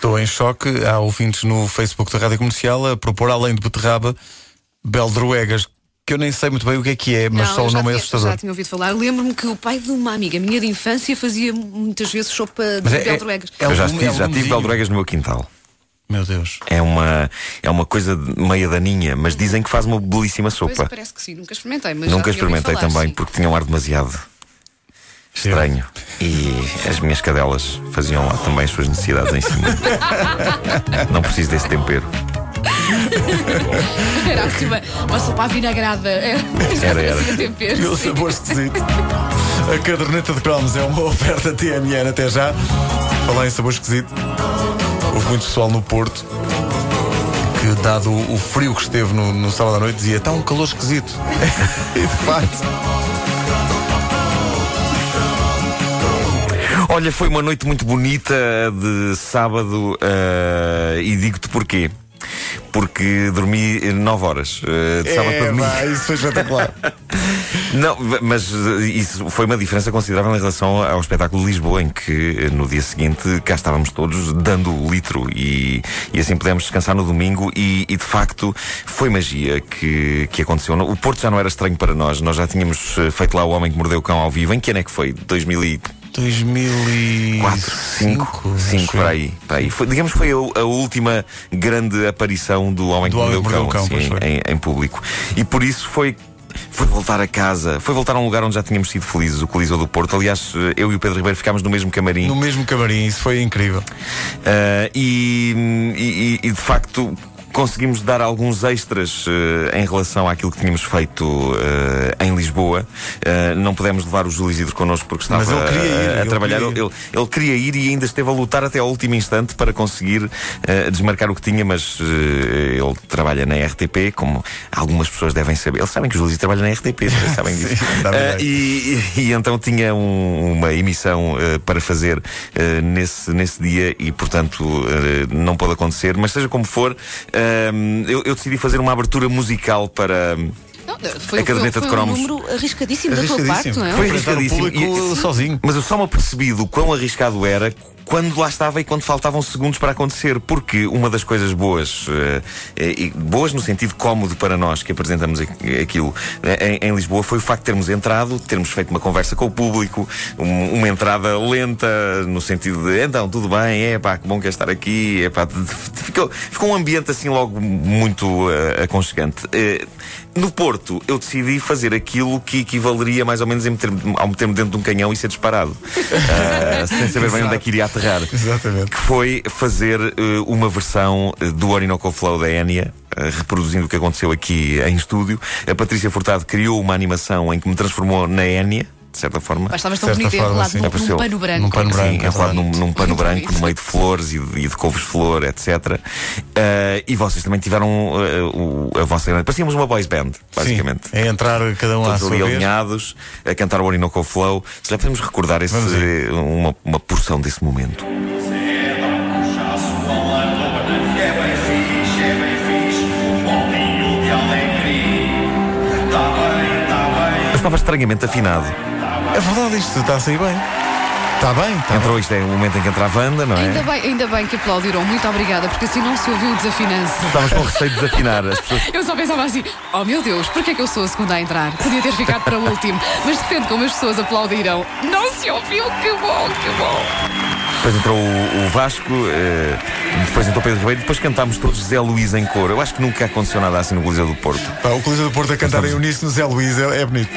Estou em choque. Há ouvintes no Facebook da Rádio Comercial a propor, além de beterraba, beldroegas, que eu nem sei muito bem o que é que é, mas Não, só o nome é tinha- assustador. Já tinha ouvido falar. Lembro-me que o pai de uma amiga minha de infância fazia muitas vezes sopa de Mas é- é- beldroegas. é Eu já tive, é já tive beldroegas no meu quintal. Meu Deus. É uma, é uma coisa meia daninha, mas dizem que faz uma belíssima Pois, sopa. parece que sim, nunca experimentei, mas Nunca experimentei falar, também sim. porque tinha um ar demasiado estranho. E as minhas cadelas faziam lá também as suas necessidades em cima. Não preciso desse tempero. Era assim uma, uma sopa vinagrada. Era, Era, era. Fazia tempero, Meu sabor esquisito. A caderneta de cromos é uma oferta TMN até já. Falar em sabor esquisito. Houve muito pessoal no Porto que, dado o frio que esteve no, no sábado à noite, dizia: está um calor esquisito. e de facto. Olha, foi uma noite muito bonita de sábado eh, e digo-te porquê. Porque dormi 9 horas eh, de sábado para É, domingo. pá, isso foi espetacular. Não, mas eh, isso foi uma diferença considerável em relação ao espetáculo de Lisboa, em que no dia seguinte cá estávamos todos dando o litro e, e assim pudemos descansar no domingo e, e, de facto foi magia que, que aconteceu. O Porto já não era estranho para nós, nós já tínhamos feito lá o Homem que Mordeu o Cão ao vivo. Em que ano é que foi? 2004, 2004, 5, 5 para aí. Para aí. Foi, digamos que foi a, a última grande aparição do Homem Do que Mordeu o Cão, Cão, assim, em, em público. E por isso foi. Foi voltar a casa, foi voltar a um lugar onde já tínhamos sido felizes, o Coliseu do Porto. Aliás, eu e o Pedro Ribeiro ficámos no mesmo camarim. No mesmo camarim, isso foi incrível. Uh, e, e- e, de facto conseguimos dar alguns extras uh, em relação àquilo que tínhamos feito uh, em Lisboa. Uh, não pudemos levar o Júlio Isidro connosco porque estava ir, a, a trabalhar. queria. Ele, ele queria ir e ainda esteve a lutar até ao último instante para conseguir desmarcar o que tinha, mas ele trabalha na RTP, como algumas pessoas devem saber. Eles sabem que o Júlio Isidro trabalha na RTP, sabem disso. Sim, e, e- e então tinha um- uma emissão para fazer nesse, nesse dia e, portanto, não pôde acontecer. Mas seja como for, eh, eu, eu decidi fazer uma abertura musical para. Não, foi, A caderneta foi, de foi um cromos. número arriscadíssimo, da tua parte, Arriscadíssimo. não é? Foi arriscadíssimo. público E- sozinho. Mas eu só me apercebi do quão arriscado era quando lá estava e quando faltavam segundos para acontecer. Porque uma das coisas boas, e boas no sentido cómodo para nós que apresentamos aqu- aquilo eh, em, em Lisboa, foi o facto de termos entrado, termos feito uma conversa com o público, um- uma entrada lenta, no sentido de então, tudo bem, é pá, que bom que é estar aqui, é pá, ficou, ficou um ambiente assim logo muito eh, aconchegante. Eh, no Porto, eu decidi fazer aquilo que equivaleria mais ou menos meter, ao meter-me dentro de um canhão e ser disparado. Ah, sem saber bem onde é que iria aterrar. Exatamente. Que foi fazer eh, uma versão eh, do Orinoco Flow da Enya. eh, Reproduzindo o que aconteceu aqui em estúdio, a Patrícia Furtado criou uma animação em que me transformou na Enya, de certa forma. Mas estavas tão Certa bonito forma, enrolado sim. num, num pano branco. num pano branco. Sim, enrolado num, num pano branco, no meio de flores e de, de couves-flor, etc. Eh, e vocês também tiveram eh, o- a vossa grande. Parecíamos uma boys band, basicamente. Sim, é entrar cada um à Todos sua ali vez. alinhados, a cantar o Orinoco Flow. Se já podemos recordar esse, uma, uma porção desse momento. Eu estava estranhamente afinado. É verdade, isto está a sair bem. Está bem, está bem. Entrou isto é o momento em que entra a Wanda, não é? Ainda bem, ainda bem que aplaudiram. Muito obrigada, porque assim não se ouviu o desafinança. Estávamos com receio de desafinar. As pessoas Eu só pensava assim, oh meu Deus, porquê é que eu sou a segunda a entrar? Podia ter ficado para o último. Mas de repente, como as pessoas aplaudiram, não se ouviu, que bom, que bom. Depois entrou o, o Vasco, eh, depois entrou o Pedro Ribeiro e depois cantámos todos Zé Luís em cor. Eu acho que nunca aconteceu nada assim no Coliseu do Porto. Pá, o Coliseu do Porto a cantar em uníssono Zé Luís é, é bonito.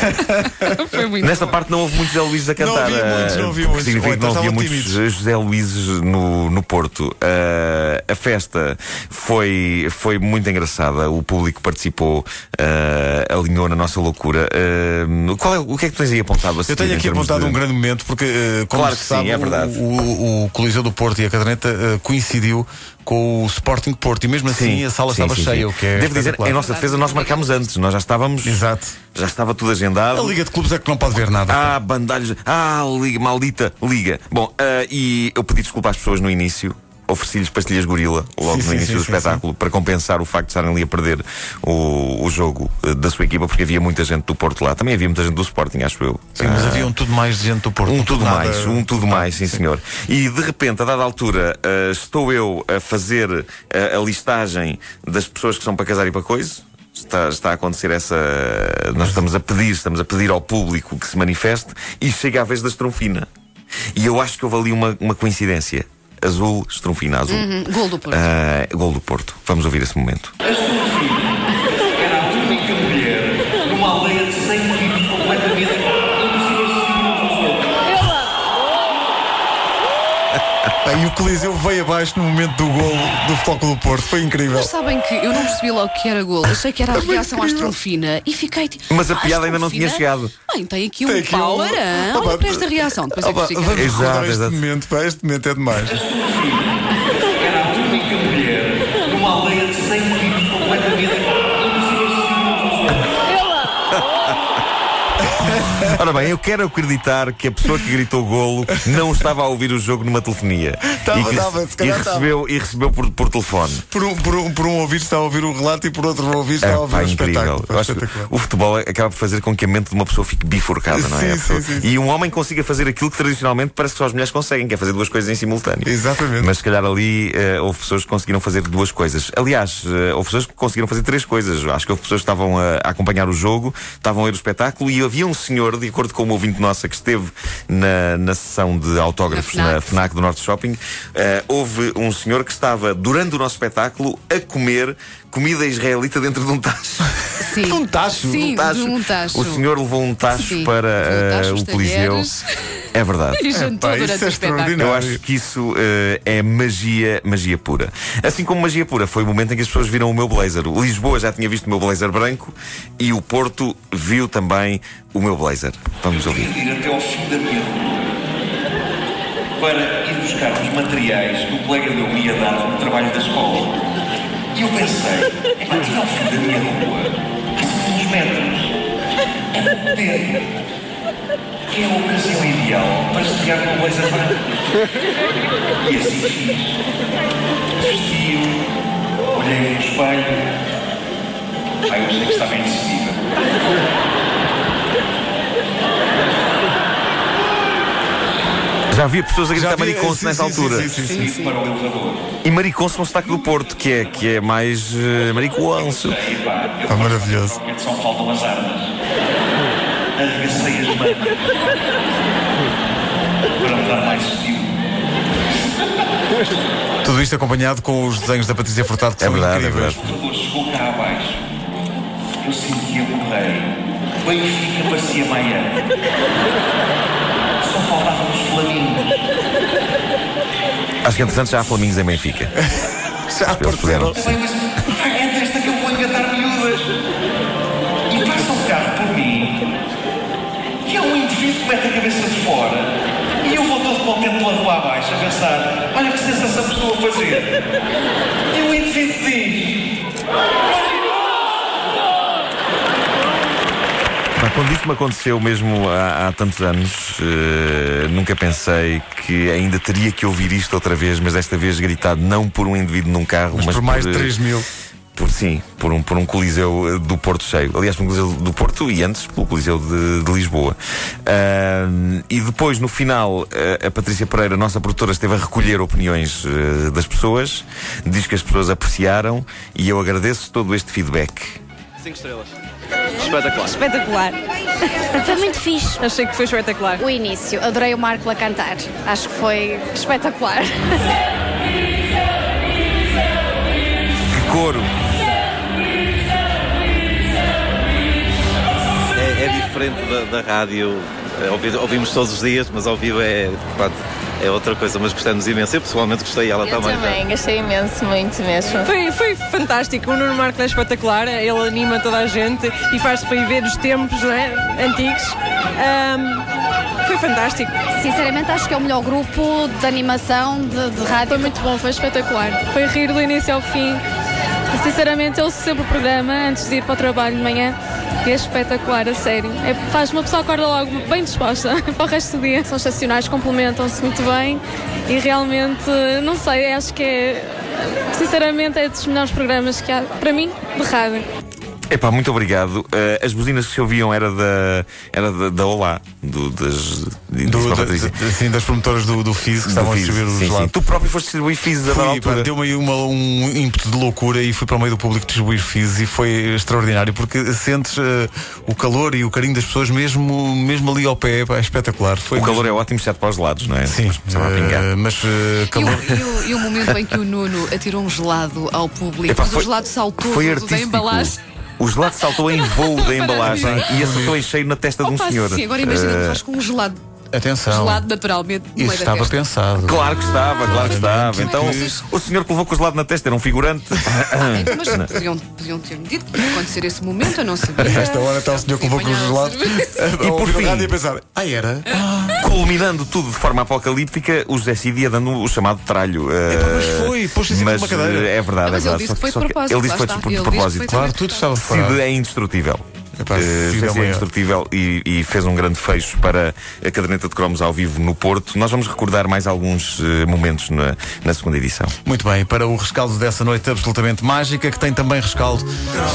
Foi muito Nesta bom. parte não houve muitos Zé Luíses a cantar. havia muitos, eh, não havia porque muitos. Significa Ou que não então havia estavam muitos tímidos. José Luíses no, no Porto. Eh, a festa foi, foi muito engraçada. O público participou, eh, alinhou na nossa loucura. Eh, qual é, o que é que tu tens aí apontado a Eu tenho aqui apontado de- um grande momento porque, eh, como Claro se que sim, sabe, é verdade. O, o- o Coliseu do Porto e a caderneta eh, coincidiu com o Sporting Porto e mesmo assim a sala sim, estava sim, cheia, sim. o que é Devo dizer, em nossa defesa nós marcámos antes. Nós já estávamos. Exato. Já estava tudo agendado. A Liga de Clubes é que não pode ver nada. Ah, bandalhos. Ah, liga, maldita liga. Bom, ah, e eu pedi desculpa às pessoas no início. ofereci-lhes pastilhas gorila logo Sim, no início sim, do sim, espetáculo para compensar o facto de estarem ali a perder o, o jogo eh, da sua equipa, porque havia muita gente do Porto lá. Também havia muita gente do Sporting, acho eu. Sim, mas Ah, havia um tudo mais de gente do Porto. um tudo nada- mais, um tudo mais, sim, senhor. E de repente, a dada altura, eh, estou eu a fazer a listagem das pessoas que são para casar e para coisa. Está, está a acontecer essa. Nós estamos a pedir, estamos a pedir ao público que se manifeste e chega a vez da estrunfina. E eu acho que houve ali uma, uma coincidência. Azul, estrunfina azul. Hum, Gol do Porto. Ah, gol do Porto. Vamos ouvir esse momento. A sua filha era a única mulher numa aldeia de 100 quilos E o Coliseu veio abaixo no momento do gol do Futebol do Porto. Foi incrível. Mas sabem que eu não percebi logo que era gol. Achei que era a reação à estrofina e fiquei tipo. Mas a "Ah, piada ainda não tinha chegado." Bem, tem aqui um um- power. Ah, Olha para esta reação. Depois é que vamos Exato, este exato. momento. pá, Este momento é demais. Era a única mulher numa aldeia de 100 quilos completamente impossível Ora bem, eu quero acreditar que a pessoa que gritou golo não estava a ouvir o jogo numa telefonia. Estava, e que, estava, se e recebeu, e recebeu por, por telefone. Por um, por, um, por um ouvir está a ouvir o relato e por outro ouvir está É, a ouvir pá, o espetáculo. O futebol acaba por fazer com que a mente de uma pessoa fique bifurcada, não é? Sim, sim, sim. E um homem consiga fazer aquilo que tradicionalmente parece que só as mulheres conseguem, que é fazer duas coisas em simultâneo. Exatamente. Mas se calhar ali eh, houve pessoas que conseguiram fazer duas coisas. Aliás, eh, houve pessoas que conseguiram fazer três coisas. Acho que houve pessoas que estavam a, a acompanhar o jogo, estavam a ver o espetáculo e havia um senhor, de acordo com uma ouvinte nossa, que esteve na, na sessão de autógrafos Na na FNAC. FNAC do Norte Shopping. eh, houve um senhor que estava, durante o nosso espetáculo, a comer comida israelita dentro de um tacho. Sim. Um tacho? Sim, Um tacho. de um tacho. O senhor levou um tacho Sim. para tacho, o Coliseu. É verdade. E jantou Epá, durante isso é. Eu acho que isso eh, é magia, magia pura. Assim como magia pura foi o momento em que as pessoas viram o meu blazer. O Lisboa já tinha visto o meu blazer branco e o Porto viu também o meu blazer. Vamos ouvir. Ir até ao fim da minha rua para ir buscar os materiais que o colega meu me ia dar no trabalho da escola. E eu pensei, é para ir ao fim da minha rua, há uns metros. É muito tempo. É a ocasião ideal para com o blazer branco. E assim fiz. Vesti-o, olhei no espelho. Ai, eu achei que estava indecisiva. Já havia pessoas a gritar sim, nessa sim, sim, altura. E mariconce no sotaque do Porto, que é, que é mais uh. E pá, eu Pá, maravilhoso. Normalmente só faltam as armas. Arregacei as mangas. para me dar mais estilo. Tudo isto acompanhado com os desenhos da Patrícia Furtado que É são verdade, é incríveis. verdade. O elevador chegou cá abaixo. Eu sentia o rei. Benfica parecia Miami. Só faltavam os flamingos. Acho que entretanto já há Flamingos em Benfica. Já apareceram. Eu falei, mas "Ai, é desta que eu vou engatar miúdas. E passa um carro por mim. E é um indivíduo que mete a cabeça de fora. E eu vou todo contente pela rua abaixo a pensar: olha que sensação que estou a fazer. E o indivíduo diz: Pá, Quando isso me aconteceu mesmo há, há tantos anos, eh, nunca pensei que ainda teria que ouvir isto outra vez, mas desta vez gritado não por um indivíduo num carro, mas, Mas por mais de eh, 3 mil. Por sim, por um, por um Coliseu eh, do Porto cheio. Aliás, por um Coliseu do Porto e antes pelo Coliseu de, de Lisboa. Ahm, e depois, no final, a, a Patrícia Pereira, nossa produtora, esteve a recolher opiniões eh, das pessoas, diz que as pessoas apreciaram e eu agradeço todo este feedback. 5 estrelas. Espetacular. Espetacular. Foi muito fixe. Achei que foi espetacular. O início, adorei o Marco a cantar. Acho que foi espetacular. Que coro! É, é diferente da, da rádio. É, ouvi- ouvimos todos os dias, mas ao vivo é, pronto, é outra coisa. Mas gostamos imenso. Eu pessoalmente gostei, ela Eu também. também, gostei imenso, muito mesmo. Foi, foi fantástico. O Nuno Marco é espetacular. Ele anima toda a gente e faz reviver os tempos não é? antigos. Ahm, foi fantástico. Sinceramente, acho que é o melhor grupo de animação de, de rádio. Foi muito bom, foi espetacular. Foi rir do início ao fim. Sinceramente, eu sempre o programa antes de ir para o trabalho de manhã. E é espetacular, a sério. É, faz uma pessoa acorda logo bem disposta para o resto do dia. São excepcionais, complementam-se muito bem e realmente, não sei, acho que é, sinceramente, é dos melhores programas que há, para mim, de rádio. Epá, muito obrigado. Eh, as buzinas que se ouviam era da, era da, da Olá, do, das, disse Do, da- da- assim, das promotoras do, do FIS que estavam a distribuir os Sim, sim. gelados. Tu próprio foste distribuir Fizz a altura. deu-me aí uma- um ímpeto de loucura e fui para o meio do público distribuir FIS e foi extraordinário porque sentes eh, o calor e o carinho das pessoas mesmo, mesmo ali ao pé, pá, é espetacular. Foi O calor é ótimo, exceto para os lados, não é? Sim, mas E calor. o, e o- e o momento em que o Nuno atirou um gelado ao público, Epá, mas o gelado saltou foi do- da embalagem. O gelado saltou em voo da embalagem e acertou em cheio na testa de um Opa, senhor. sim, agora imagina Eh, que faz com um gelado, Atenção. gelado naturalmente no Isso estava pensado. Claro que estava, claro que estava. Então, o senhor que levou com o gelado na testa era um figurante. Então, mas podiam, podiam ter-me dito que ia acontecer esse momento, eu não sabia. Nesta hora está o senhor que levou com os gelados E por o fim- e a pensar, ah, era? Culminando tudo de forma apocalíptica, o José Cid ia dando o chamado tralho. eh, mas foi, pôs-se em cima de uma cadeira. eh, É verdade, mas é ele verdade. disse Só que foi de só propósito, Ele disse que foi de, Ele disse propósito. Claro, tudo estava Cid preparado. é indestrutível. Epá, Eh, é José uma- é indestrutível e, e fez um grande fecho para a caderneta de cromos ao vivo no Porto. Nós vamos recordar mais alguns eh, momentos na, na segunda edição. Muito bem, para o rescaldo dessa noite absolutamente mágica, que tem também rescaldo,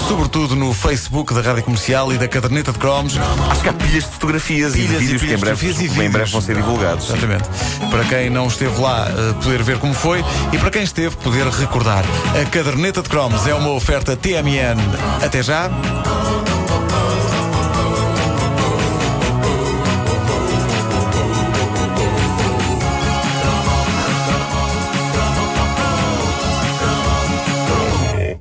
sobretudo no Facebook da Rádio Comercial e da Caderneta de Cromos. Acho que há pilhas de fotografias Pilhas e e de vídeos que pilhas em breve, e em breve vão ser divulgados. Exatamente. Para quem não esteve lá, eh, poder ver como foi e para quem esteve, poder recordar. A Caderneta de Cromos é uma oferta TMN. Até já.